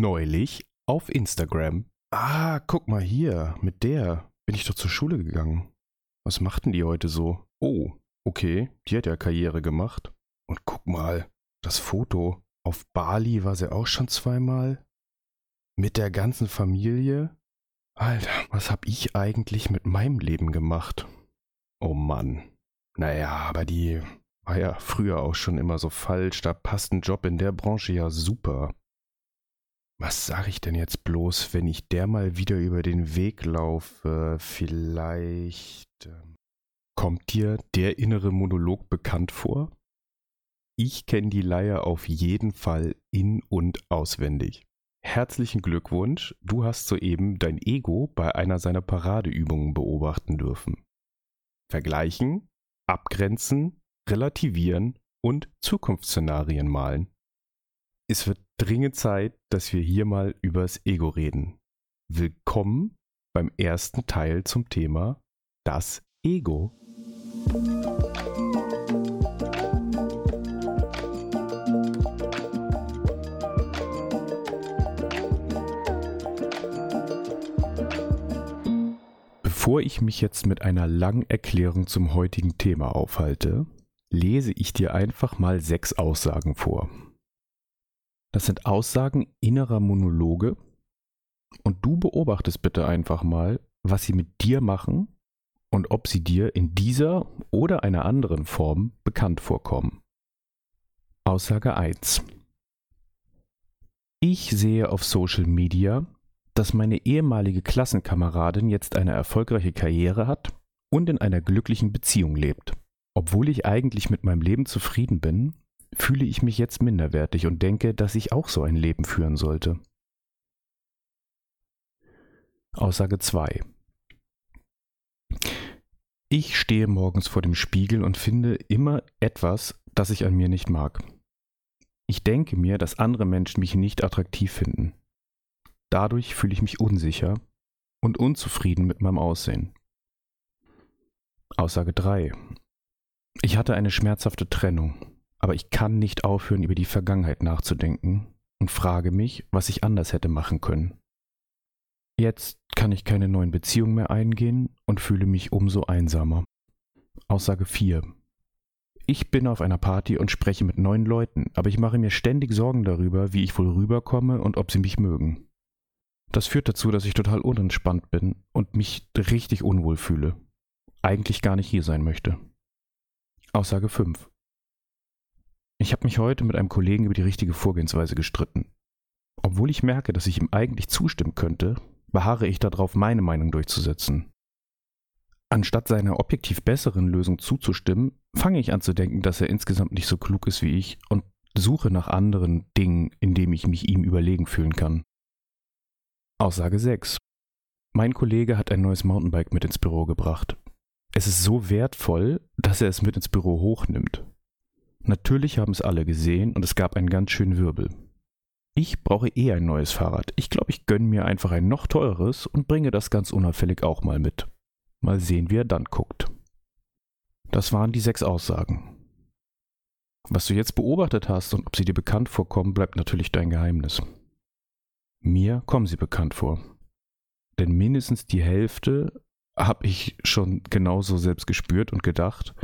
Neulich auf Instagram. Ah, guck mal hier, mit der bin ich doch zur Schule gegangen. Was machten die heute so? Oh, okay, die hat ja Karriere gemacht. Und guck mal, das Foto. Auf Bali war sie auch schon zweimal. Mit der ganzen Familie. Alter, was hab ich eigentlich mit meinem Leben gemacht? Oh Mann. Naja, aber die war ja früher auch schon immer so falsch. Da passt ein Job in der Branche ja super. Was sage ich denn jetzt bloß, wenn ich der mal wieder über den Weg laufe? Vielleicht. Ähm, kommt dir der innere Monolog bekannt vor? Ich kenne die Leier auf jeden Fall in und auswendig. Herzlichen Glückwunsch, du hast soeben dein Ego bei einer seiner Paradeübungen beobachten dürfen. Vergleichen, abgrenzen, relativieren und Zukunftsszenarien malen. Es wird dringend Zeit, dass wir hier mal übers Ego reden. Willkommen beim ersten Teil zum Thema das Ego. Bevor ich mich jetzt mit einer langen Erklärung zum heutigen Thema aufhalte, lese ich dir einfach mal sechs Aussagen vor. Das sind Aussagen innerer Monologe und du beobachtest bitte einfach mal, was sie mit dir machen und ob sie dir in dieser oder einer anderen Form bekannt vorkommen. Aussage 1. Ich sehe auf Social Media, dass meine ehemalige Klassenkameradin jetzt eine erfolgreiche Karriere hat und in einer glücklichen Beziehung lebt. Obwohl ich eigentlich mit meinem Leben zufrieden bin, fühle ich mich jetzt minderwertig und denke, dass ich auch so ein Leben führen sollte. Aussage 2. Ich stehe morgens vor dem Spiegel und finde immer etwas, das ich an mir nicht mag. Ich denke mir, dass andere Menschen mich nicht attraktiv finden. Dadurch fühle ich mich unsicher und unzufrieden mit meinem Aussehen. Aussage 3. Ich hatte eine schmerzhafte Trennung aber ich kann nicht aufhören, über die Vergangenheit nachzudenken und frage mich, was ich anders hätte machen können. Jetzt kann ich keine neuen Beziehungen mehr eingehen und fühle mich umso einsamer. Aussage 4. Ich bin auf einer Party und spreche mit neuen Leuten, aber ich mache mir ständig Sorgen darüber, wie ich wohl rüberkomme und ob sie mich mögen. Das führt dazu, dass ich total unentspannt bin und mich richtig unwohl fühle. Eigentlich gar nicht hier sein möchte. Aussage 5. Ich habe mich heute mit einem Kollegen über die richtige Vorgehensweise gestritten. Obwohl ich merke, dass ich ihm eigentlich zustimmen könnte, beharre ich darauf, meine Meinung durchzusetzen. Anstatt seiner objektiv besseren Lösung zuzustimmen, fange ich an zu denken, dass er insgesamt nicht so klug ist wie ich und suche nach anderen Dingen, in denen ich mich ihm überlegen fühlen kann. Aussage 6. Mein Kollege hat ein neues Mountainbike mit ins Büro gebracht. Es ist so wertvoll, dass er es mit ins Büro hochnimmt. Natürlich haben es alle gesehen und es gab einen ganz schönen Wirbel. Ich brauche eh ein neues Fahrrad. Ich glaube, ich gönne mir einfach ein noch teures und bringe das ganz unauffällig auch mal mit. Mal sehen, wie er dann guckt. Das waren die sechs Aussagen. Was du jetzt beobachtet hast und ob sie dir bekannt vorkommen, bleibt natürlich dein Geheimnis. Mir kommen sie bekannt vor. Denn mindestens die Hälfte habe ich schon genauso selbst gespürt und gedacht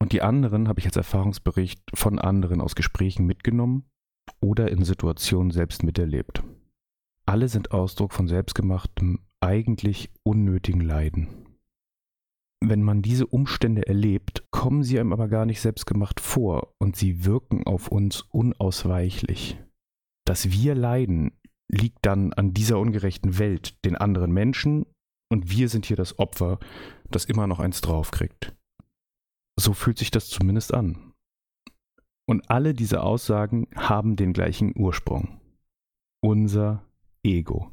und die anderen habe ich als Erfahrungsbericht von anderen aus Gesprächen mitgenommen oder in Situationen selbst miterlebt. Alle sind Ausdruck von selbstgemachtem, eigentlich unnötigen Leiden. Wenn man diese Umstände erlebt, kommen sie einem aber gar nicht selbstgemacht vor und sie wirken auf uns unausweichlich. Dass wir leiden, liegt dann an dieser ungerechten Welt, den anderen Menschen, und wir sind hier das Opfer, das immer noch eins draufkriegt. So fühlt sich das zumindest an. Und alle diese Aussagen haben den gleichen Ursprung. Unser Ego.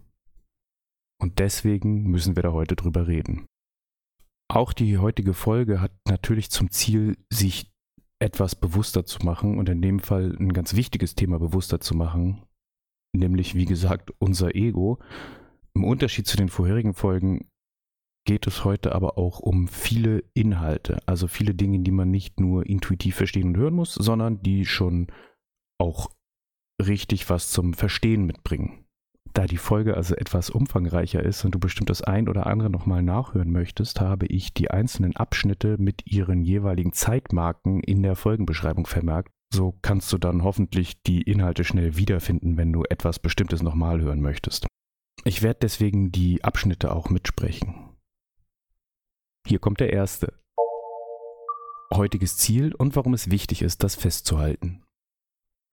Und deswegen müssen wir da heute drüber reden. Auch die heutige Folge hat natürlich zum Ziel, sich etwas bewusster zu machen und in dem Fall ein ganz wichtiges Thema bewusster zu machen, nämlich wie gesagt unser Ego. Im Unterschied zu den vorherigen Folgen geht es heute aber auch um viele Inhalte, also viele Dinge, die man nicht nur intuitiv verstehen und hören muss, sondern die schon auch richtig was zum Verstehen mitbringen. Da die Folge also etwas umfangreicher ist und du bestimmt das ein oder andere nochmal nachhören möchtest, habe ich die einzelnen Abschnitte mit ihren jeweiligen Zeitmarken in der Folgenbeschreibung vermerkt. So kannst du dann hoffentlich die Inhalte schnell wiederfinden, wenn du etwas Bestimmtes nochmal hören möchtest. Ich werde deswegen die Abschnitte auch mitsprechen. Hier kommt der erste. Heutiges Ziel und warum es wichtig ist, das festzuhalten.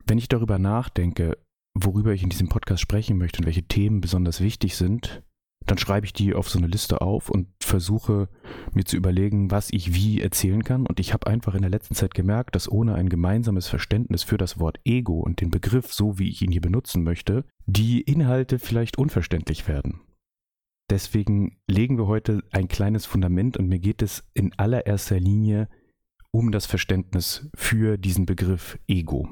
Wenn ich darüber nachdenke, worüber ich in diesem Podcast sprechen möchte und welche Themen besonders wichtig sind, dann schreibe ich die auf so eine Liste auf und versuche mir zu überlegen, was ich wie erzählen kann. Und ich habe einfach in der letzten Zeit gemerkt, dass ohne ein gemeinsames Verständnis für das Wort Ego und den Begriff, so wie ich ihn hier benutzen möchte, die Inhalte vielleicht unverständlich werden. Deswegen legen wir heute ein kleines Fundament und mir geht es in allererster Linie um das Verständnis für diesen Begriff Ego.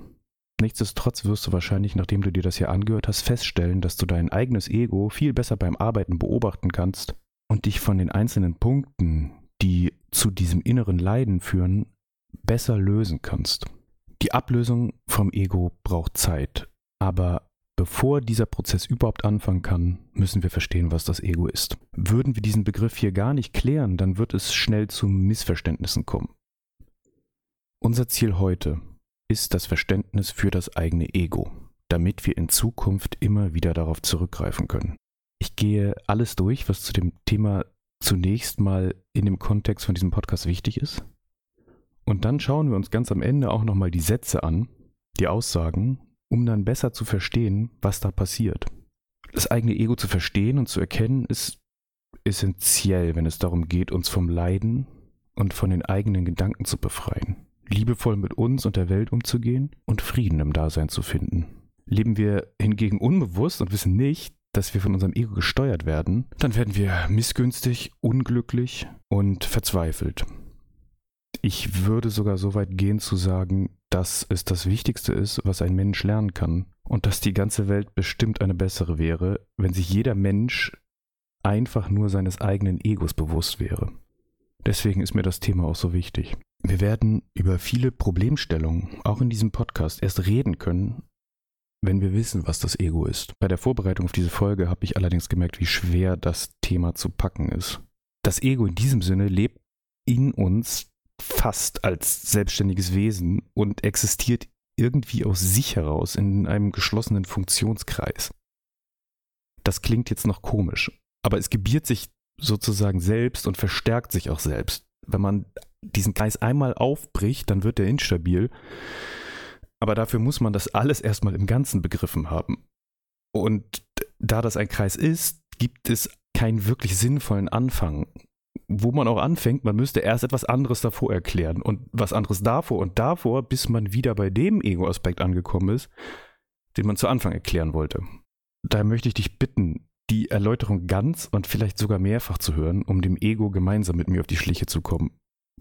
Nichtsdestotrotz wirst du wahrscheinlich, nachdem du dir das hier angehört hast, feststellen, dass du dein eigenes Ego viel besser beim Arbeiten beobachten kannst und dich von den einzelnen Punkten, die zu diesem inneren Leiden führen, besser lösen kannst. Die Ablösung vom Ego braucht Zeit, aber bevor dieser Prozess überhaupt anfangen kann, müssen wir verstehen, was das Ego ist. Würden wir diesen Begriff hier gar nicht klären, dann wird es schnell zu Missverständnissen kommen. Unser Ziel heute ist das Verständnis für das eigene Ego, damit wir in Zukunft immer wieder darauf zurückgreifen können. Ich gehe alles durch, was zu dem Thema zunächst mal in dem Kontext von diesem Podcast wichtig ist. Und dann schauen wir uns ganz am Ende auch nochmal die Sätze an, die Aussagen, um dann besser zu verstehen, was da passiert. Das eigene Ego zu verstehen und zu erkennen, ist essentiell, wenn es darum geht, uns vom Leiden und von den eigenen Gedanken zu befreien liebevoll mit uns und der Welt umzugehen und Frieden im Dasein zu finden. Leben wir hingegen unbewusst und wissen nicht, dass wir von unserem Ego gesteuert werden, dann werden wir missgünstig, unglücklich und verzweifelt. Ich würde sogar so weit gehen zu sagen, dass es das Wichtigste ist, was ein Mensch lernen kann und dass die ganze Welt bestimmt eine bessere wäre, wenn sich jeder Mensch einfach nur seines eigenen Egos bewusst wäre. Deswegen ist mir das Thema auch so wichtig. Wir werden über viele Problemstellungen auch in diesem Podcast erst reden können, wenn wir wissen, was das Ego ist. Bei der Vorbereitung auf diese Folge habe ich allerdings gemerkt, wie schwer das Thema zu packen ist. Das Ego in diesem Sinne lebt in uns fast als selbstständiges Wesen und existiert irgendwie aus sich heraus in einem geschlossenen Funktionskreis. Das klingt jetzt noch komisch, aber es gebiert sich sozusagen selbst und verstärkt sich auch selbst. Wenn man diesen Kreis einmal aufbricht, dann wird er instabil. Aber dafür muss man das alles erstmal im Ganzen begriffen haben. Und da das ein Kreis ist, gibt es keinen wirklich sinnvollen Anfang. Wo man auch anfängt, man müsste erst etwas anderes davor erklären und was anderes davor und davor, bis man wieder bei dem Ego-Aspekt angekommen ist, den man zu Anfang erklären wollte. Daher möchte ich dich bitten, die Erläuterung ganz und vielleicht sogar mehrfach zu hören, um dem Ego gemeinsam mit mir auf die Schliche zu kommen.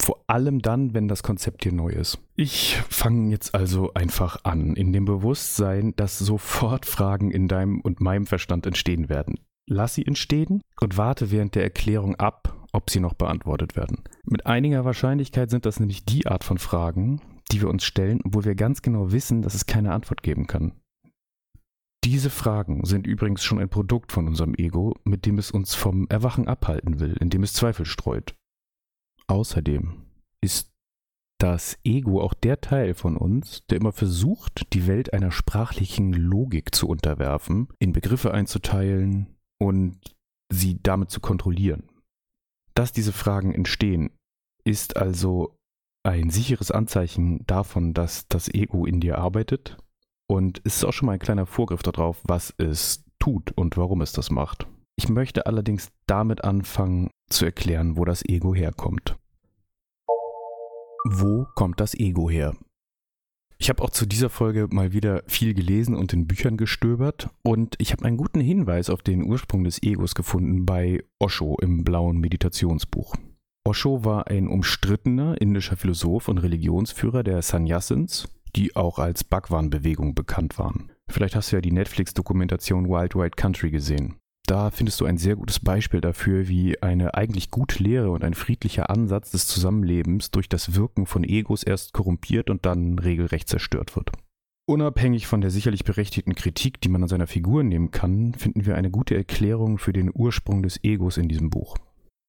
Vor allem dann, wenn das Konzept hier neu ist. Ich fange jetzt also einfach an, in dem Bewusstsein, dass sofort Fragen in deinem und meinem Verstand entstehen werden. Lass sie entstehen und warte während der Erklärung ab, ob sie noch beantwortet werden. Mit einiger Wahrscheinlichkeit sind das nämlich die Art von Fragen, die wir uns stellen, obwohl wir ganz genau wissen, dass es keine Antwort geben kann. Diese Fragen sind übrigens schon ein Produkt von unserem Ego, mit dem es uns vom Erwachen abhalten will, indem es Zweifel streut. Außerdem ist das Ego auch der Teil von uns, der immer versucht, die Welt einer sprachlichen Logik zu unterwerfen, in Begriffe einzuteilen und sie damit zu kontrollieren. Dass diese Fragen entstehen, ist also ein sicheres Anzeichen davon, dass das Ego in dir arbeitet und es ist auch schon mal ein kleiner Vorgriff darauf, was es tut und warum es das macht. Ich möchte allerdings damit anfangen zu erklären, wo das Ego herkommt. Wo kommt das Ego her? Ich habe auch zu dieser Folge mal wieder viel gelesen und in Büchern gestöbert und ich habe einen guten Hinweis auf den Ursprung des Egos gefunden bei Osho im blauen Meditationsbuch. Osho war ein umstrittener indischer Philosoph und Religionsführer der Sannyasins, die auch als Bhagwan-Bewegung bekannt waren. Vielleicht hast du ja die Netflix-Dokumentation Wild Wild Country gesehen. Da findest du ein sehr gutes Beispiel dafür, wie eine eigentlich gute Lehre und ein friedlicher Ansatz des Zusammenlebens durch das Wirken von Egos erst korrumpiert und dann regelrecht zerstört wird. Unabhängig von der sicherlich berechtigten Kritik, die man an seiner Figur nehmen kann, finden wir eine gute Erklärung für den Ursprung des Egos in diesem Buch.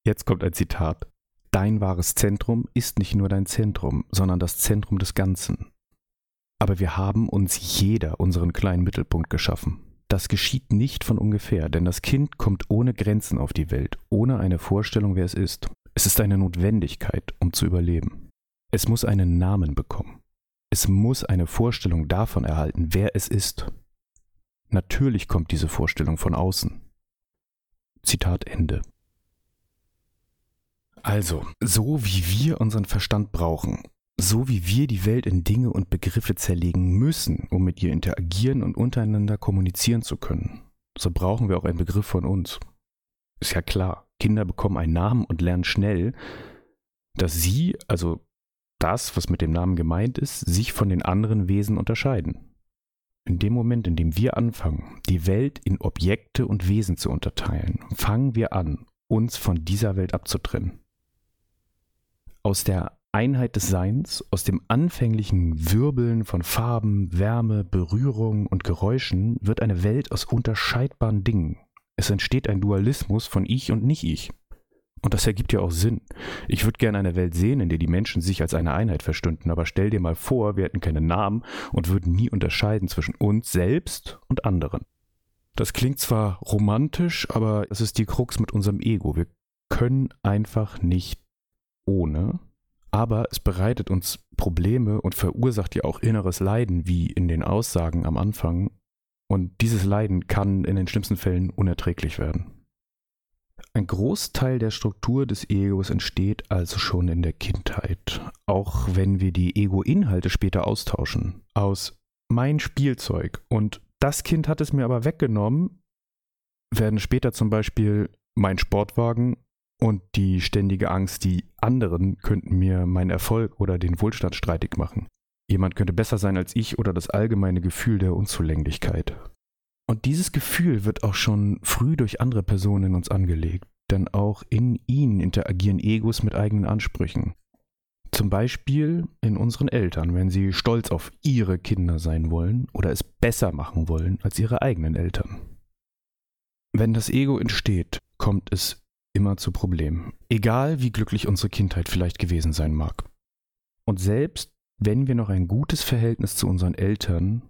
Jetzt kommt ein Zitat. Dein wahres Zentrum ist nicht nur dein Zentrum, sondern das Zentrum des Ganzen. Aber wir haben uns jeder unseren kleinen Mittelpunkt geschaffen. Das geschieht nicht von ungefähr, denn das Kind kommt ohne Grenzen auf die Welt, ohne eine Vorstellung, wer es ist. Es ist eine Notwendigkeit, um zu überleben. Es muss einen Namen bekommen. Es muss eine Vorstellung davon erhalten, wer es ist. Natürlich kommt diese Vorstellung von außen. Zitat Ende. Also, so wie wir unseren Verstand brauchen, so wie wir die Welt in Dinge und Begriffe zerlegen müssen, um mit ihr interagieren und untereinander kommunizieren zu können, so brauchen wir auch einen Begriff von uns. Ist ja klar, Kinder bekommen einen Namen und lernen schnell, dass sie, also das, was mit dem Namen gemeint ist, sich von den anderen Wesen unterscheiden. In dem Moment, in dem wir anfangen, die Welt in Objekte und Wesen zu unterteilen, fangen wir an, uns von dieser Welt abzutrennen. Aus der Einheit des Seins, aus dem anfänglichen Wirbeln von Farben, Wärme, Berührung und Geräuschen wird eine Welt aus unterscheidbaren Dingen. Es entsteht ein Dualismus von Ich und Nicht-Ich. Und das ergibt ja auch Sinn. Ich würde gerne eine Welt sehen, in der die Menschen sich als eine Einheit verstünden, aber stell dir mal vor, wir hätten keine Namen und würden nie unterscheiden zwischen uns selbst und anderen. Das klingt zwar romantisch, aber es ist die Krux mit unserem Ego. Wir können einfach nicht ohne, aber es bereitet uns Probleme und verursacht ja auch inneres Leiden, wie in den Aussagen am Anfang. Und dieses Leiden kann in den schlimmsten Fällen unerträglich werden. Ein Großteil der Struktur des Egos entsteht also schon in der Kindheit, auch wenn wir die Ego-Inhalte später austauschen. Aus mein Spielzeug und das Kind hat es mir aber weggenommen, werden später zum Beispiel mein Sportwagen und die ständige Angst, die anderen könnten mir meinen Erfolg oder den Wohlstand streitig machen. Jemand könnte besser sein als ich oder das allgemeine Gefühl der Unzulänglichkeit. Und dieses Gefühl wird auch schon früh durch andere Personen in uns angelegt, denn auch in ihnen interagieren Egos mit eigenen Ansprüchen. Zum Beispiel in unseren Eltern, wenn sie stolz auf ihre Kinder sein wollen oder es besser machen wollen als ihre eigenen Eltern. Wenn das Ego entsteht, kommt es immer zu Problemen, egal wie glücklich unsere Kindheit vielleicht gewesen sein mag. Und selbst wenn wir noch ein gutes Verhältnis zu unseren Eltern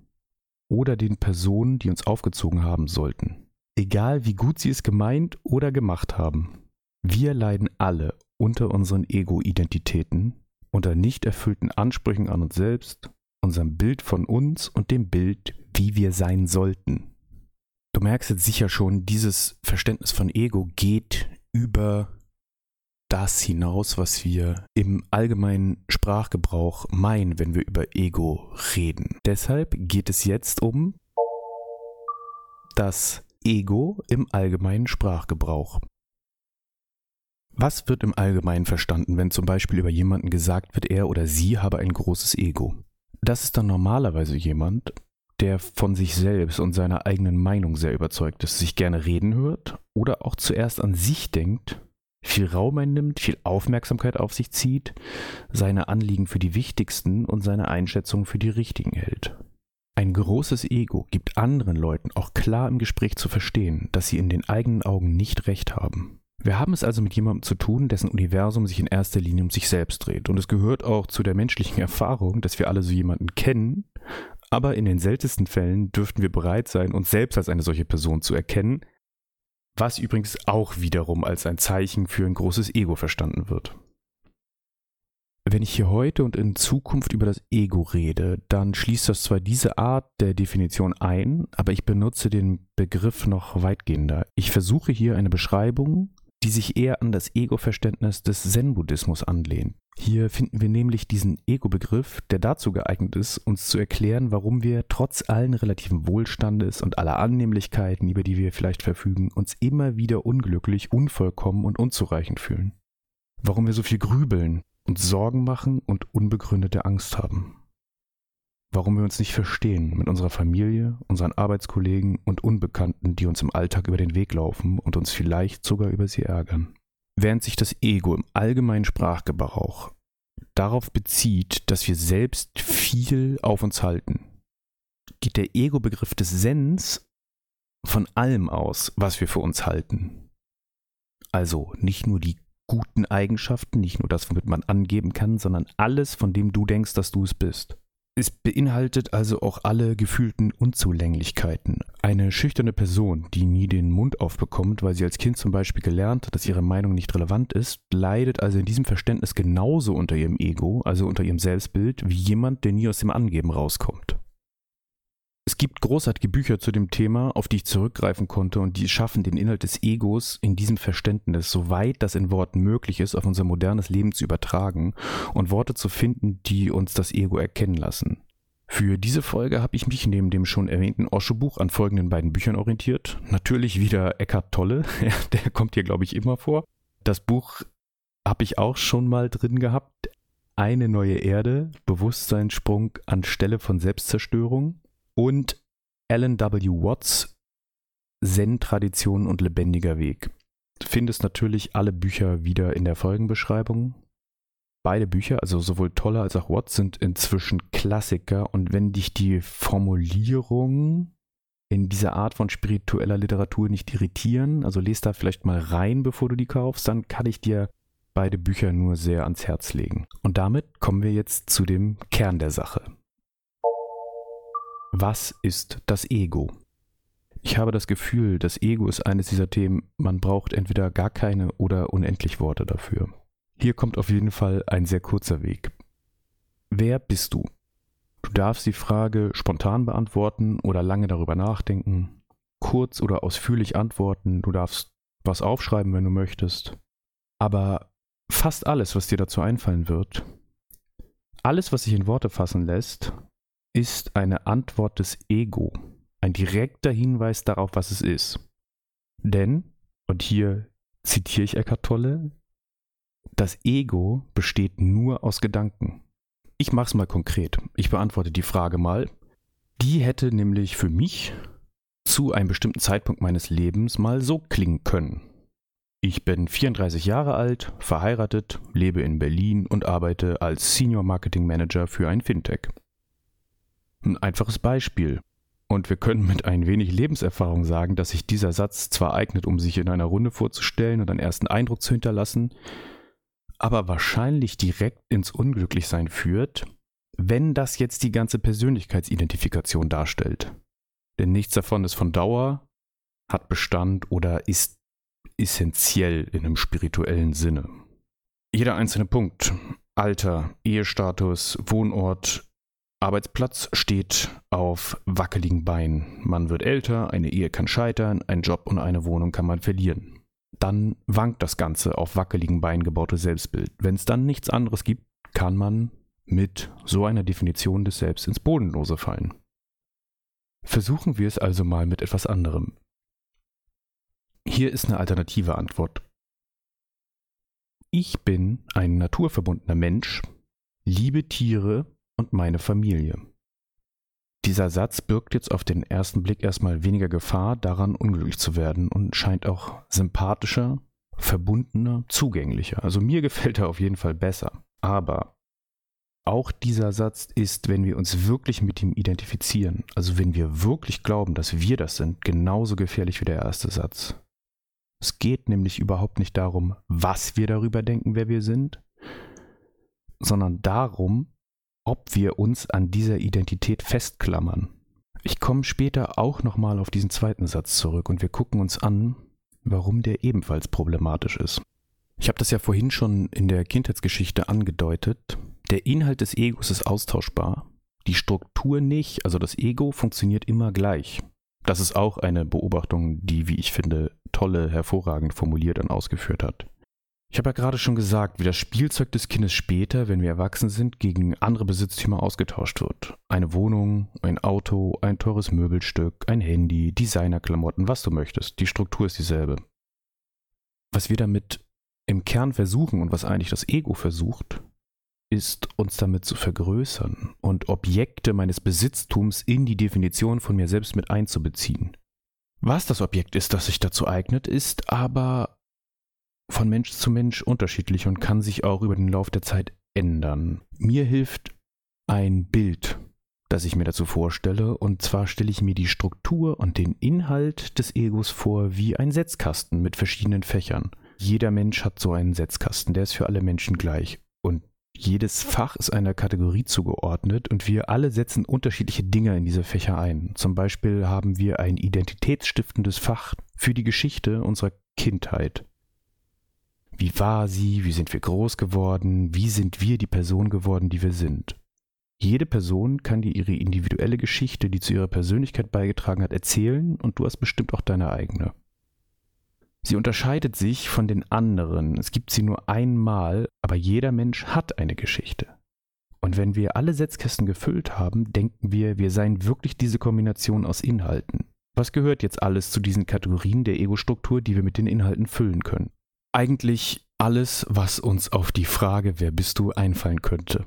oder den Personen, die uns aufgezogen haben sollten. Egal wie gut sie es gemeint oder gemacht haben. Wir leiden alle unter unseren Ego-Identitäten, unter nicht erfüllten Ansprüchen an uns selbst, unserem Bild von uns und dem Bild, wie wir sein sollten. Du merkst jetzt sicher schon, dieses Verständnis von Ego geht über das hinaus, was wir im allgemeinen Sprachgebrauch meinen, wenn wir über Ego reden. Deshalb geht es jetzt um das Ego im allgemeinen Sprachgebrauch. Was wird im Allgemeinen verstanden, wenn zum Beispiel über jemanden gesagt wird, er oder sie habe ein großes Ego? Das ist dann normalerweise jemand, der von sich selbst und seiner eigenen Meinung sehr überzeugt ist, sich gerne reden hört oder auch zuerst an sich denkt viel Raum einnimmt, viel Aufmerksamkeit auf sich zieht, seine Anliegen für die wichtigsten und seine Einschätzungen für die richtigen hält. Ein großes Ego gibt anderen Leuten auch klar im Gespräch zu verstehen, dass sie in den eigenen Augen nicht recht haben. Wir haben es also mit jemandem zu tun, dessen Universum sich in erster Linie um sich selbst dreht. Und es gehört auch zu der menschlichen Erfahrung, dass wir alle so jemanden kennen, aber in den seltensten Fällen dürften wir bereit sein, uns selbst als eine solche Person zu erkennen, was übrigens auch wiederum als ein Zeichen für ein großes Ego verstanden wird. Wenn ich hier heute und in Zukunft über das Ego rede, dann schließt das zwar diese Art der Definition ein, aber ich benutze den Begriff noch weitgehender. Ich versuche hier eine Beschreibung, die sich eher an das Ego-Verständnis des Zen-Buddhismus anlehnt. Hier finden wir nämlich diesen Ego-Begriff, der dazu geeignet ist, uns zu erklären, warum wir trotz allen relativen Wohlstandes und aller Annehmlichkeiten, über die wir vielleicht verfügen, uns immer wieder unglücklich, unvollkommen und unzureichend fühlen. Warum wir so viel grübeln, uns Sorgen machen und unbegründete Angst haben. Warum wir uns nicht verstehen mit unserer Familie, unseren Arbeitskollegen und Unbekannten, die uns im Alltag über den Weg laufen und uns vielleicht sogar über sie ärgern während sich das Ego im allgemeinen Sprachgebrauch darauf bezieht, dass wir selbst viel auf uns halten, geht der Ego-Begriff des Sens von allem aus, was wir für uns halten. Also nicht nur die guten Eigenschaften, nicht nur das, womit man angeben kann, sondern alles, von dem du denkst, dass du es bist. Es beinhaltet also auch alle gefühlten Unzulänglichkeiten. Eine schüchterne Person, die nie den Mund aufbekommt, weil sie als Kind zum Beispiel gelernt hat, dass ihre Meinung nicht relevant ist, leidet also in diesem Verständnis genauso unter ihrem Ego, also unter ihrem Selbstbild, wie jemand, der nie aus dem Angeben rauskommt. Es gibt großartige Bücher zu dem Thema, auf die ich zurückgreifen konnte und die schaffen den Inhalt des Egos in diesem Verständnis, soweit das in Worten möglich ist, auf unser modernes Leben zu übertragen und Worte zu finden, die uns das Ego erkennen lassen. Für diese Folge habe ich mich neben dem schon erwähnten Osho-Buch an folgenden beiden Büchern orientiert. Natürlich wieder Eckhart Tolle, der kommt hier, glaube ich, immer vor. Das Buch habe ich auch schon mal drin gehabt. Eine neue Erde, Bewusstseinssprung anstelle von Selbstzerstörung und Alan W. Watts Zen-Tradition und lebendiger Weg. Du findest natürlich alle Bücher wieder in der Folgenbeschreibung. Beide Bücher, also sowohl Toller als auch Watts, sind inzwischen Klassiker und wenn dich die Formulierung in dieser Art von spiritueller Literatur nicht irritieren, also lest da vielleicht mal rein, bevor du die kaufst, dann kann ich dir beide Bücher nur sehr ans Herz legen. Und damit kommen wir jetzt zu dem Kern der Sache. Was ist das Ego? Ich habe das Gefühl, das Ego ist eines dieser Themen, man braucht entweder gar keine oder unendlich Worte dafür. Hier kommt auf jeden Fall ein sehr kurzer Weg. Wer bist du? Du darfst die Frage spontan beantworten oder lange darüber nachdenken, kurz oder ausführlich antworten, du darfst was aufschreiben, wenn du möchtest. Aber fast alles, was dir dazu einfallen wird, alles, was sich in Worte fassen lässt, ist eine Antwort des Ego, ein direkter Hinweis darauf, was es ist. Denn, und hier zitiere ich Eckhart Tolle, das Ego besteht nur aus Gedanken. Ich mache es mal konkret. Ich beantworte die Frage mal. Die hätte nämlich für mich zu einem bestimmten Zeitpunkt meines Lebens mal so klingen können. Ich bin 34 Jahre alt, verheiratet, lebe in Berlin und arbeite als Senior Marketing Manager für ein Fintech. Ein einfaches Beispiel. Und wir können mit ein wenig Lebenserfahrung sagen, dass sich dieser Satz zwar eignet, um sich in einer Runde vorzustellen und einen ersten Eindruck zu hinterlassen, aber wahrscheinlich direkt ins Unglücklichsein führt, wenn das jetzt die ganze Persönlichkeitsidentifikation darstellt. Denn nichts davon ist von Dauer, hat Bestand oder ist essentiell in einem spirituellen Sinne. Jeder einzelne Punkt, Alter, Ehestatus, Wohnort, Arbeitsplatz steht auf wackeligen Beinen. Man wird älter, eine Ehe kann scheitern, ein Job und eine Wohnung kann man verlieren. Dann wankt das Ganze auf wackeligen Beinen gebaute Selbstbild. Wenn es dann nichts anderes gibt, kann man mit so einer Definition des Selbst ins Bodenlose fallen. Versuchen wir es also mal mit etwas anderem. Hier ist eine alternative Antwort. Ich bin ein naturverbundener Mensch, liebe Tiere und meine Familie. Dieser Satz birgt jetzt auf den ersten Blick erstmal weniger Gefahr, daran unglücklich zu werden und scheint auch sympathischer, verbundener, zugänglicher. Also mir gefällt er auf jeden Fall besser. Aber auch dieser Satz ist, wenn wir uns wirklich mit ihm identifizieren, also wenn wir wirklich glauben, dass wir das sind, genauso gefährlich wie der erste Satz. Es geht nämlich überhaupt nicht darum, was wir darüber denken, wer wir sind, sondern darum, ob wir uns an dieser Identität festklammern. Ich komme später auch nochmal auf diesen zweiten Satz zurück und wir gucken uns an, warum der ebenfalls problematisch ist. Ich habe das ja vorhin schon in der Kindheitsgeschichte angedeutet. Der Inhalt des Egos ist austauschbar, die Struktur nicht, also das Ego funktioniert immer gleich. Das ist auch eine Beobachtung, die, wie ich finde, tolle, hervorragend formuliert und ausgeführt hat. Ich habe ja gerade schon gesagt, wie das Spielzeug des Kindes später, wenn wir erwachsen sind, gegen andere Besitztümer ausgetauscht wird. Eine Wohnung, ein Auto, ein teures Möbelstück, ein Handy, Designerklamotten, was du möchtest. Die Struktur ist dieselbe. Was wir damit im Kern versuchen und was eigentlich das Ego versucht, ist uns damit zu vergrößern und Objekte meines Besitztums in die Definition von mir selbst mit einzubeziehen. Was das Objekt ist, das sich dazu eignet, ist aber von Mensch zu Mensch unterschiedlich und kann sich auch über den Lauf der Zeit ändern. Mir hilft ein Bild das ich mir dazu vorstelle. Und zwar stelle ich mir die Struktur und den Inhalt des Egos vor wie ein Setzkasten mit verschiedenen Fächern. Jeder Mensch hat so einen Setzkasten, der ist für alle Menschen gleich. Und jedes Fach ist einer Kategorie zugeordnet und wir alle setzen unterschiedliche Dinge in diese Fächer ein. Zum Beispiel haben wir ein identitätsstiftendes Fach für die Geschichte unserer Kindheit. Wie war sie? Wie sind wir groß geworden? Wie sind wir die Person geworden, die wir sind? Jede Person kann dir ihre individuelle Geschichte, die zu ihrer Persönlichkeit beigetragen hat, erzählen und du hast bestimmt auch deine eigene. Sie unterscheidet sich von den anderen. Es gibt sie nur einmal, aber jeder Mensch hat eine Geschichte. Und wenn wir alle Setzkästen gefüllt haben, denken wir, wir seien wirklich diese Kombination aus Inhalten. Was gehört jetzt alles zu diesen Kategorien der Ego-Struktur, die wir mit den Inhalten füllen können? Eigentlich alles, was uns auf die Frage, wer bist du, einfallen könnte.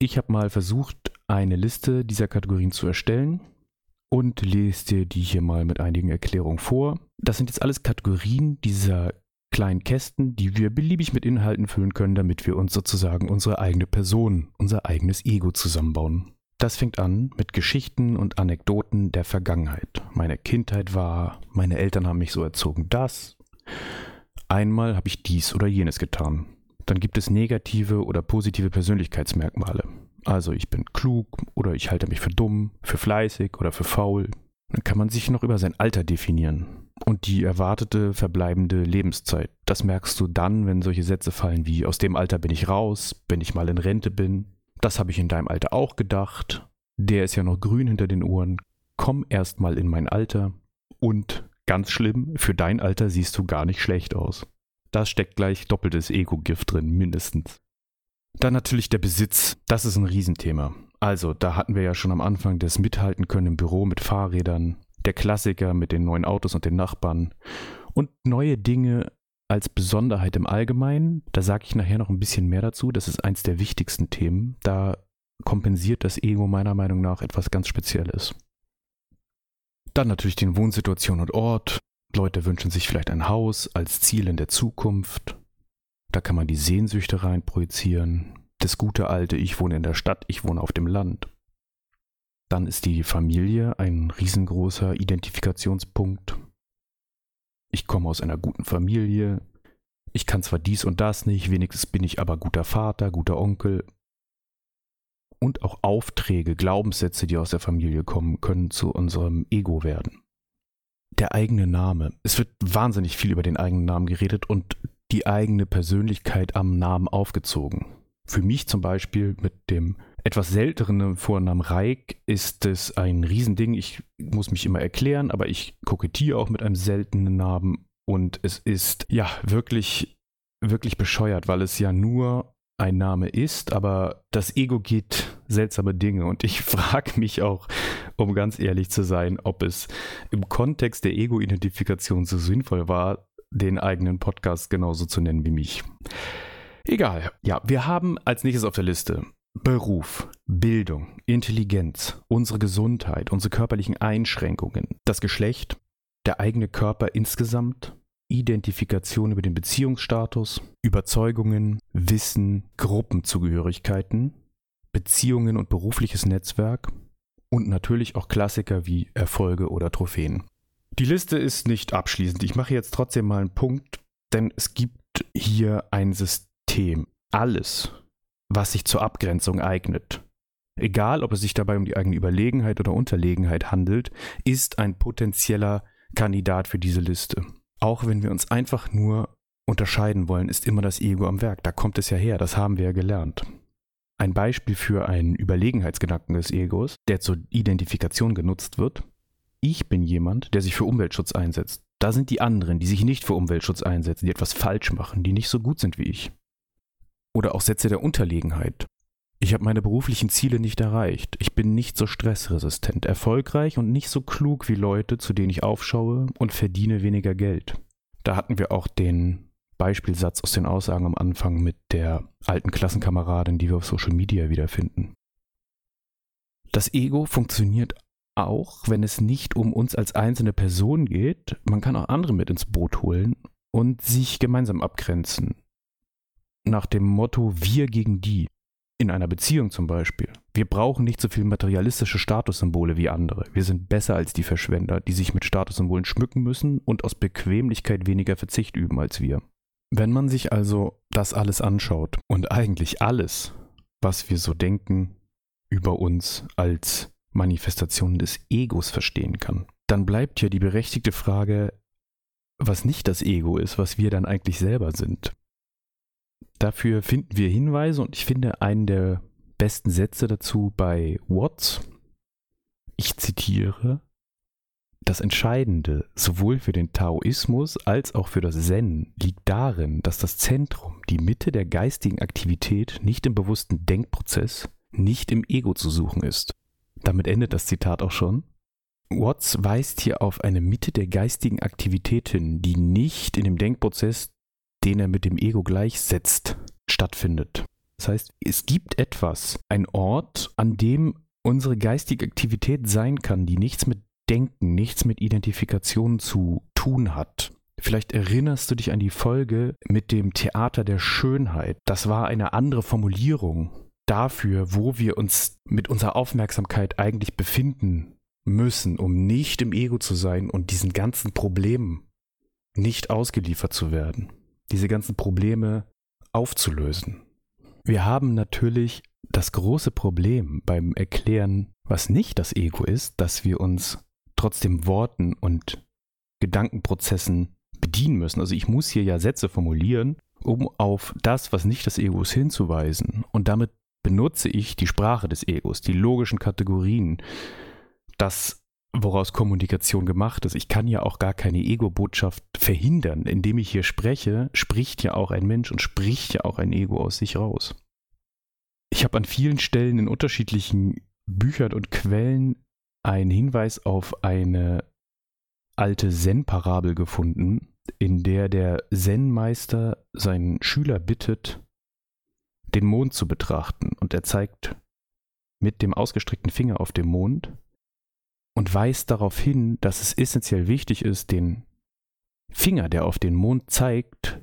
Ich habe mal versucht, eine Liste dieser Kategorien zu erstellen und lese dir die hier mal mit einigen Erklärungen vor. Das sind jetzt alles Kategorien dieser kleinen Kästen, die wir beliebig mit Inhalten füllen können, damit wir uns sozusagen unsere eigene Person, unser eigenes Ego zusammenbauen. Das fängt an mit Geschichten und Anekdoten der Vergangenheit. Meine Kindheit war, meine Eltern haben mich so erzogen, das. Einmal habe ich dies oder jenes getan. Dann gibt es negative oder positive Persönlichkeitsmerkmale. Also ich bin klug oder ich halte mich für dumm, für fleißig oder für faul. Dann kann man sich noch über sein Alter definieren und die erwartete verbleibende Lebenszeit. Das merkst du dann, wenn solche Sätze fallen wie aus dem Alter bin ich raus, wenn ich mal in Rente bin. Das habe ich in deinem Alter auch gedacht. Der ist ja noch grün hinter den Ohren. Komm erst mal in mein Alter. Und ganz schlimm, für dein Alter siehst du gar nicht schlecht aus. Da steckt gleich doppeltes Ego-Gift drin, mindestens. Dann natürlich der Besitz. Das ist ein Riesenthema. Also, da hatten wir ja schon am Anfang das Mithalten können im Büro mit Fahrrädern, der Klassiker mit den neuen Autos und den Nachbarn und neue Dinge als Besonderheit im Allgemeinen. Da sage ich nachher noch ein bisschen mehr dazu. Das ist eins der wichtigsten Themen. Da kompensiert das Ego meiner Meinung nach etwas ganz Spezielles. Dann natürlich den Wohnsituation und Ort. Leute wünschen sich vielleicht ein Haus als Ziel in der Zukunft. Da kann man die Sehnsüchte rein projizieren. Das gute alte Ich wohne in der Stadt, ich wohne auf dem Land. Dann ist die Familie ein riesengroßer Identifikationspunkt. Ich komme aus einer guten Familie. Ich kann zwar dies und das nicht, wenigstens bin ich aber guter Vater, guter Onkel. Und auch Aufträge, Glaubenssätze, die aus der Familie kommen, können zu unserem Ego werden. Der eigene Name. Es wird wahnsinnig viel über den eigenen Namen geredet und die eigene Persönlichkeit am Namen aufgezogen. Für mich zum Beispiel mit dem etwas seltenen Vornamen Reik ist es ein Riesending. Ich muss mich immer erklären, aber ich kokettiere auch mit einem seltenen Namen und es ist ja wirklich, wirklich bescheuert, weil es ja nur ein Name ist, aber das Ego geht seltsame Dinge und ich frage mich auch, um ganz ehrlich zu sein, ob es im Kontext der Ego-Identifikation so sinnvoll war, den eigenen Podcast genauso zu nennen wie mich. Egal. Ja, wir haben als nächstes auf der Liste Beruf, Bildung, Intelligenz, unsere Gesundheit, unsere körperlichen Einschränkungen, das Geschlecht, der eigene Körper insgesamt, Identifikation über den Beziehungsstatus, Überzeugungen, Wissen, Gruppenzugehörigkeiten, Beziehungen und berufliches Netzwerk und natürlich auch Klassiker wie Erfolge oder Trophäen. Die Liste ist nicht abschließend. Ich mache jetzt trotzdem mal einen Punkt, denn es gibt hier ein System. Alles, was sich zur Abgrenzung eignet. Egal, ob es sich dabei um die eigene Überlegenheit oder Unterlegenheit handelt, ist ein potenzieller Kandidat für diese Liste. Auch wenn wir uns einfach nur unterscheiden wollen, ist immer das Ego am Werk. Da kommt es ja her, das haben wir ja gelernt. Ein Beispiel für einen Überlegenheitsgedanken des Egos, der zur Identifikation genutzt wird. Ich bin jemand, der sich für Umweltschutz einsetzt. Da sind die anderen, die sich nicht für Umweltschutz einsetzen, die etwas falsch machen, die nicht so gut sind wie ich. Oder auch Sätze der Unterlegenheit. Ich habe meine beruflichen Ziele nicht erreicht. Ich bin nicht so stressresistent, erfolgreich und nicht so klug wie Leute, zu denen ich aufschaue und verdiene weniger Geld. Da hatten wir auch den Beispielsatz aus den Aussagen am Anfang mit der alten Klassenkameradin, die wir auf Social Media wiederfinden. Das Ego funktioniert auch, wenn es nicht um uns als einzelne Person geht. Man kann auch andere mit ins Boot holen und sich gemeinsam abgrenzen nach dem Motto wir gegen die. In einer Beziehung zum Beispiel. Wir brauchen nicht so viel materialistische Statussymbole wie andere. Wir sind besser als die Verschwender, die sich mit Statussymbolen schmücken müssen und aus Bequemlichkeit weniger Verzicht üben als wir. Wenn man sich also das alles anschaut und eigentlich alles, was wir so denken, über uns als Manifestation des Egos verstehen kann, dann bleibt hier die berechtigte Frage, was nicht das Ego ist, was wir dann eigentlich selber sind. Dafür finden wir Hinweise und ich finde einen der besten Sätze dazu bei Watts. Ich zitiere, das Entscheidende sowohl für den Taoismus als auch für das Zen liegt darin, dass das Zentrum, die Mitte der geistigen Aktivität nicht im bewussten Denkprozess, nicht im Ego zu suchen ist. Damit endet das Zitat auch schon. Watts weist hier auf eine Mitte der geistigen Aktivität hin, die nicht in dem Denkprozess, den er mit dem Ego gleichsetzt, stattfindet. Das heißt, es gibt etwas, ein Ort, an dem unsere geistige Aktivität sein kann, die nichts mit Denken, nichts mit Identifikation zu tun hat. Vielleicht erinnerst du dich an die Folge mit dem Theater der Schönheit. Das war eine andere Formulierung dafür, wo wir uns mit unserer Aufmerksamkeit eigentlich befinden müssen, um nicht im Ego zu sein und diesen ganzen Problemen nicht ausgeliefert zu werden. Diese ganzen Probleme aufzulösen. Wir haben natürlich das große Problem beim Erklären, was nicht das Ego ist, dass wir uns trotzdem Worten und Gedankenprozessen bedienen müssen. Also ich muss hier ja Sätze formulieren, um auf das, was nicht das Ego ist, hinzuweisen. Und damit benutze ich die Sprache des Egos, die logischen Kategorien, das, woraus Kommunikation gemacht ist. Ich kann ja auch gar keine Ego-Botschaft verhindern. Indem ich hier spreche, spricht ja auch ein Mensch und spricht ja auch ein Ego aus sich raus. Ich habe an vielen Stellen in unterschiedlichen Büchern und Quellen einen Hinweis auf eine alte Zen-Parabel gefunden, in der der Zen-Meister seinen Schüler bittet, den Mond zu betrachten. Und er zeigt mit dem ausgestreckten Finger auf den Mond und weist darauf hin, dass es essentiell wichtig ist, den Finger, der auf den Mond zeigt,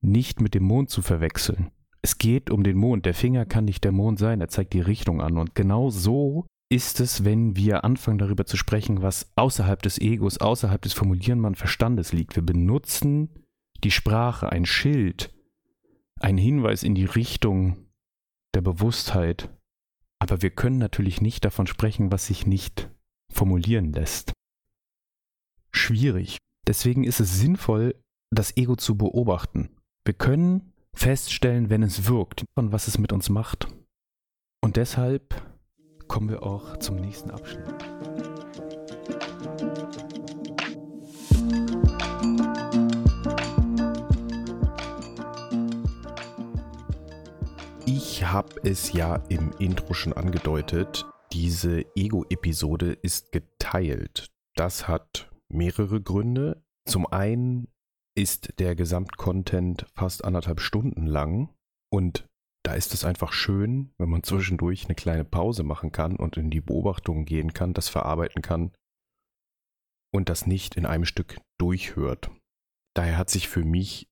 nicht mit dem Mond zu verwechseln. Es geht um den Mond. Der Finger kann nicht der Mond sein, er zeigt die Richtung an. Und genau so ist es, wenn wir anfangen darüber zu sprechen, was außerhalb des Egos, außerhalb des Formulierenmann Verstandes liegt. Wir benutzen die Sprache, ein Schild, ein Hinweis in die Richtung der Bewusstheit. Aber wir können natürlich nicht davon sprechen, was sich nicht formulieren lässt. Schwierig. Deswegen ist es sinnvoll, das Ego zu beobachten. Wir können feststellen, wenn es wirkt und was es mit uns macht. Und deshalb kommen wir auch zum nächsten Abschnitt. Ich habe es ja im Intro schon angedeutet. Diese Ego-Episode ist geteilt. Das hat mehrere Gründe. Zum einen ist der Gesamtcontent fast anderthalb Stunden lang und da ist es einfach schön, wenn man zwischendurch eine kleine Pause machen kann und in die Beobachtung gehen kann, das verarbeiten kann und das nicht in einem Stück durchhört. Daher hat sich für mich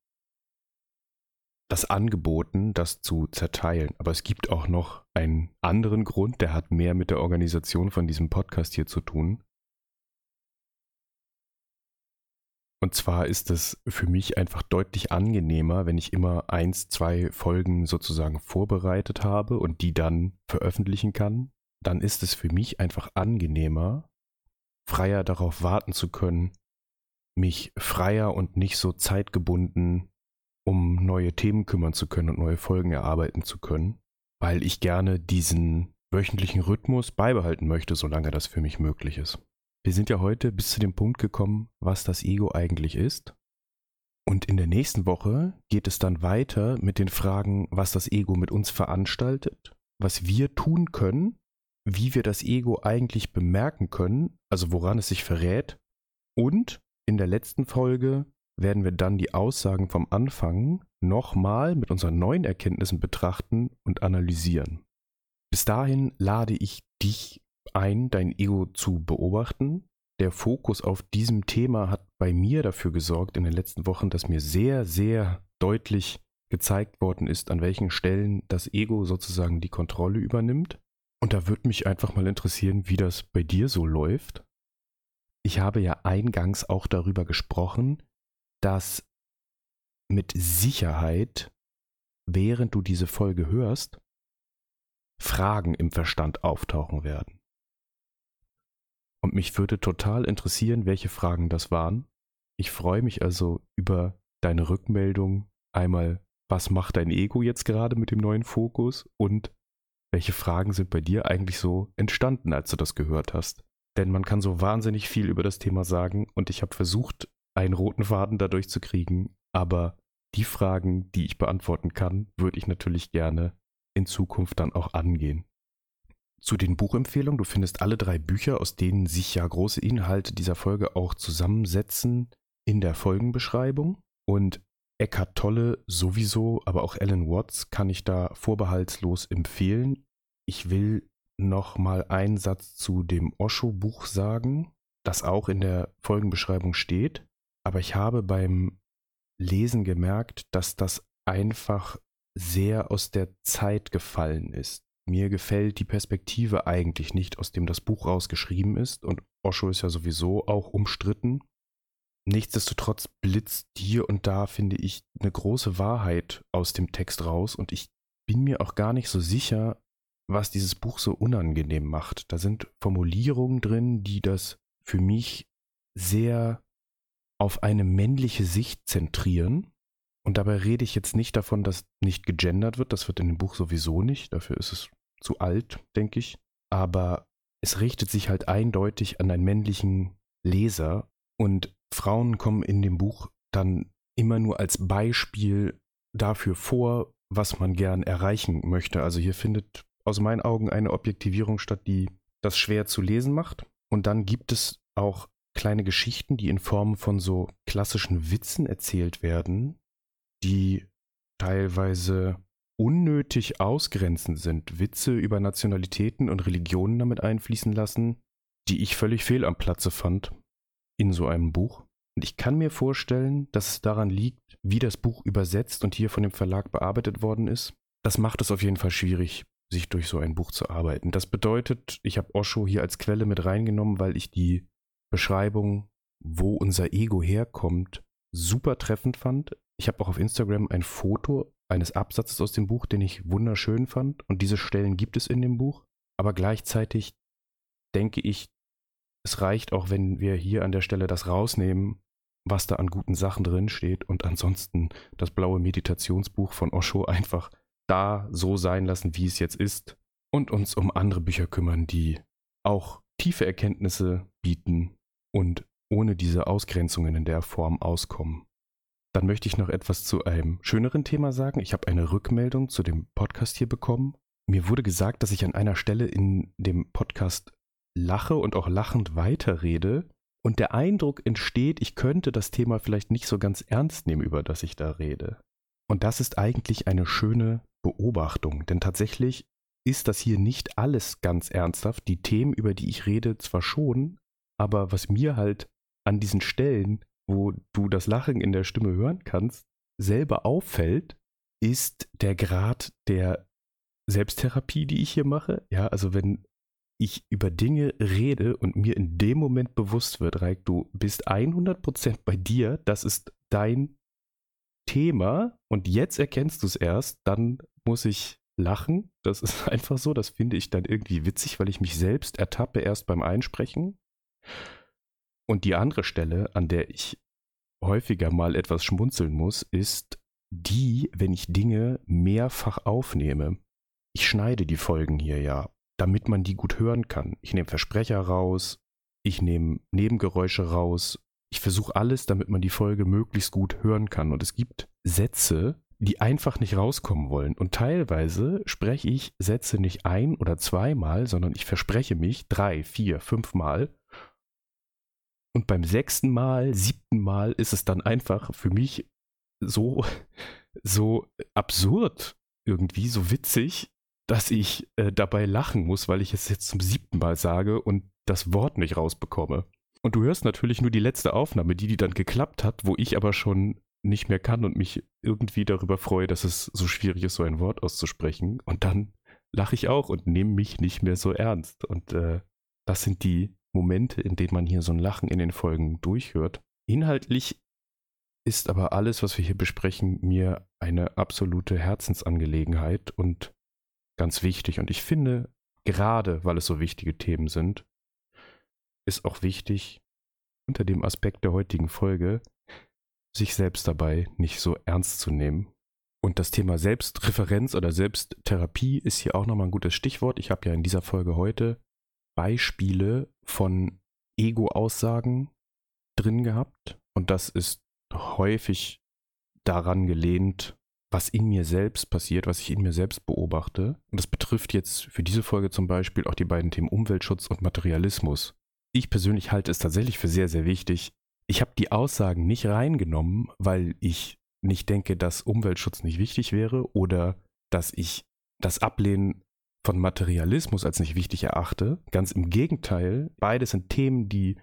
das angeboten, das zu zerteilen. Aber es gibt auch noch einen anderen Grund, der hat mehr mit der Organisation von diesem Podcast hier zu tun. Und zwar ist es für mich einfach deutlich angenehmer, wenn ich immer eins, zwei Folgen sozusagen vorbereitet habe und die dann veröffentlichen kann. Dann ist es für mich einfach angenehmer, freier darauf warten zu können, mich freier und nicht so zeitgebunden um neue Themen kümmern zu können und neue Folgen erarbeiten zu können, weil ich gerne diesen wöchentlichen Rhythmus beibehalten möchte, solange das für mich möglich ist. Wir sind ja heute bis zu dem Punkt gekommen, was das Ego eigentlich ist. Und in der nächsten Woche geht es dann weiter mit den Fragen, was das Ego mit uns veranstaltet, was wir tun können, wie wir das Ego eigentlich bemerken können, also woran es sich verrät. Und in der letzten Folge werden wir dann die Aussagen vom Anfang nochmal mit unseren neuen Erkenntnissen betrachten und analysieren. Bis dahin lade ich dich ein, dein Ego zu beobachten. Der Fokus auf diesem Thema hat bei mir dafür gesorgt in den letzten Wochen, dass mir sehr, sehr deutlich gezeigt worden ist, an welchen Stellen das Ego sozusagen die Kontrolle übernimmt. Und da würde mich einfach mal interessieren, wie das bei dir so läuft. Ich habe ja eingangs auch darüber gesprochen, dass mit Sicherheit, während du diese Folge hörst, Fragen im Verstand auftauchen werden. Und mich würde total interessieren, welche Fragen das waren. Ich freue mich also über deine Rückmeldung. Einmal, was macht dein Ego jetzt gerade mit dem neuen Fokus? Und welche Fragen sind bei dir eigentlich so entstanden, als du das gehört hast? Denn man kann so wahnsinnig viel über das Thema sagen und ich habe versucht, einen roten Faden dadurch zu kriegen, aber die Fragen, die ich beantworten kann, würde ich natürlich gerne in Zukunft dann auch angehen. Zu den Buchempfehlungen, du findest alle drei Bücher, aus denen sich ja große Inhalte dieser Folge auch zusammensetzen, in der Folgenbeschreibung. Und Eckhart Tolle sowieso, aber auch Alan Watts kann ich da vorbehaltslos empfehlen. Ich will noch mal einen Satz zu dem Osho-Buch sagen, das auch in der Folgenbeschreibung steht. Aber ich habe beim Lesen gemerkt, dass das einfach sehr aus der Zeit gefallen ist. Mir gefällt die Perspektive eigentlich nicht, aus dem das Buch rausgeschrieben ist. Und Osho ist ja sowieso auch umstritten. Nichtsdestotrotz blitzt hier und da, finde ich, eine große Wahrheit aus dem Text raus und ich bin mir auch gar nicht so sicher, was dieses Buch so unangenehm macht. Da sind Formulierungen drin, die das für mich sehr auf eine männliche Sicht zentrieren. Und dabei rede ich jetzt nicht davon, dass nicht gegendert wird. Das wird in dem Buch sowieso nicht. Dafür ist es zu alt, denke ich. Aber es richtet sich halt eindeutig an einen männlichen Leser. Und Frauen kommen in dem Buch dann immer nur als Beispiel dafür vor, was man gern erreichen möchte. Also hier findet aus meinen Augen eine Objektivierung statt, die das schwer zu lesen macht. Und dann gibt es auch kleine Geschichten, die in Form von so klassischen Witzen erzählt werden, die teilweise unnötig ausgrenzend sind. Witze über Nationalitäten und Religionen damit einfließen lassen, die ich völlig fehl am Platze fand in so einem Buch. Und ich kann mir vorstellen, dass es daran liegt, wie das Buch übersetzt und hier von dem Verlag bearbeitet worden ist. Das macht es auf jeden Fall schwierig, sich durch so ein Buch zu arbeiten. Das bedeutet, ich habe Osho hier als Quelle mit reingenommen, weil ich die Beschreibung, wo unser Ego herkommt, super treffend fand. Ich habe auch auf Instagram ein Foto eines Absatzes aus dem Buch, den ich wunderschön fand. Und diese Stellen gibt es in dem Buch. Aber gleichzeitig denke ich, es reicht auch, wenn wir hier an der Stelle das rausnehmen, was da an guten Sachen drin steht und ansonsten das blaue Meditationsbuch von Osho einfach da so sein lassen, wie es jetzt ist und uns um andere Bücher kümmern, die auch tiefe Erkenntnisse bieten und ohne diese Ausgrenzungen in der Form auskommen. Dann möchte ich noch etwas zu einem schöneren Thema sagen. Ich habe eine Rückmeldung zu dem Podcast hier bekommen. Mir wurde gesagt, dass ich an einer Stelle in dem Podcast lache und auch lachend weiterrede und der Eindruck entsteht, ich könnte das Thema vielleicht nicht so ganz ernst nehmen, über das ich da rede. Und das ist eigentlich eine schöne Beobachtung, denn tatsächlich ist das hier nicht alles ganz ernsthaft. Die Themen, über die ich rede, zwar schon, aber was mir halt an diesen Stellen, wo du das Lachen in der Stimme hören kannst, selber auffällt, ist der Grad der Selbsttherapie, die ich hier mache. Ja, also wenn ich über Dinge rede und mir in dem Moment bewusst wird, Reik, du bist 100% bei dir, das ist dein Thema und jetzt erkennst du es erst, dann muss ich lachen. Das ist einfach so, das finde ich dann irgendwie witzig, weil ich mich selbst ertappe erst beim Einsprechen. Und die andere Stelle, an der ich häufiger mal etwas schmunzeln muss, ist die, wenn ich Dinge mehrfach aufnehme. Ich schneide die Folgen hier ja damit man die gut hören kann. Ich nehme Versprecher raus, ich nehme Nebengeräusche raus. Ich versuche alles, damit man die Folge möglichst gut hören kann. Und es gibt Sätze, die einfach nicht rauskommen wollen. Und teilweise spreche ich Sätze nicht ein oder zweimal, sondern ich verspreche mich drei, vier, fünf Mal. Und beim sechsten Mal, siebten Mal ist es dann einfach für mich so, so absurd irgendwie, so witzig, dass ich äh, dabei lachen muss, weil ich es jetzt zum siebten Mal sage und das Wort nicht rausbekomme. Und du hörst natürlich nur die letzte Aufnahme, die, die dann geklappt hat, wo ich aber schon nicht mehr kann und mich irgendwie darüber freue, dass es so schwierig ist, so ein Wort auszusprechen. Und dann lache ich auch und nehme mich nicht mehr so ernst. Und äh, das sind die Momente, in denen man hier so ein Lachen in den Folgen durchhört. Inhaltlich ist aber alles, was wir hier besprechen, mir eine absolute Herzensangelegenheit und ganz wichtig. Und ich finde, gerade weil es so wichtige Themen sind, ist auch wichtig, unter dem Aspekt der heutigen Folge, sich selbst dabei nicht so ernst zu nehmen. Und das Thema Selbstreferenz oder Selbsttherapie ist hier auch nochmal ein gutes Stichwort. Ich habe ja in dieser Folge heute Beispiele von Ego-Aussagen drin gehabt. Und das ist häufig daran gelehnt, was in mir selbst passiert, was ich in mir selbst beobachte. Und das betrifft jetzt für diese Folge zum Beispiel auch die beiden Themen Umweltschutz und Materialismus. Ich persönlich halte es tatsächlich für sehr, sehr wichtig. Ich habe die Aussagen nicht reingenommen, weil ich nicht denke, dass Umweltschutz nicht wichtig wäre oder dass ich das Ablehnen von Materialismus als nicht wichtig erachte. Ganz im Gegenteil, beides sind Themen, die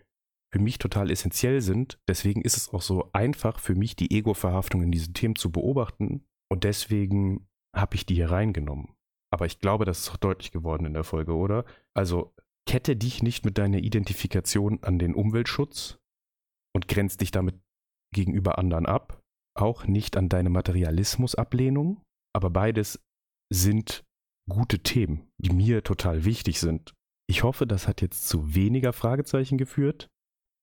für mich total essentiell sind. Deswegen ist es auch so einfach für mich, die Ego-Verhaftung in diesen Themen zu beobachten. Und deswegen habe ich die hier reingenommen. Aber ich glaube, das ist auch deutlich geworden in der Folge, oder? Also kette dich nicht mit deiner Identifikation an den Umweltschutz und grenzt dich damit gegenüber anderen ab. Auch nicht an deine Materialismusablehnung. Aber beides sind gute Themen, die mir total wichtig sind. Ich hoffe, das hat jetzt zu weniger Fragezeichen geführt.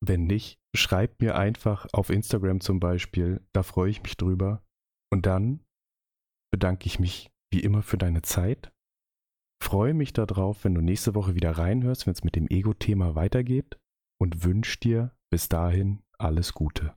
Wenn nicht, schreib mir einfach auf Instagram zum Beispiel, da freue ich mich drüber. Und dann bedanke ich mich wie immer für deine Zeit. Freue mich darauf, wenn du nächste Woche wieder reinhörst, wenn es mit dem Ego-Thema weitergeht und wünsche dir bis dahin alles Gute.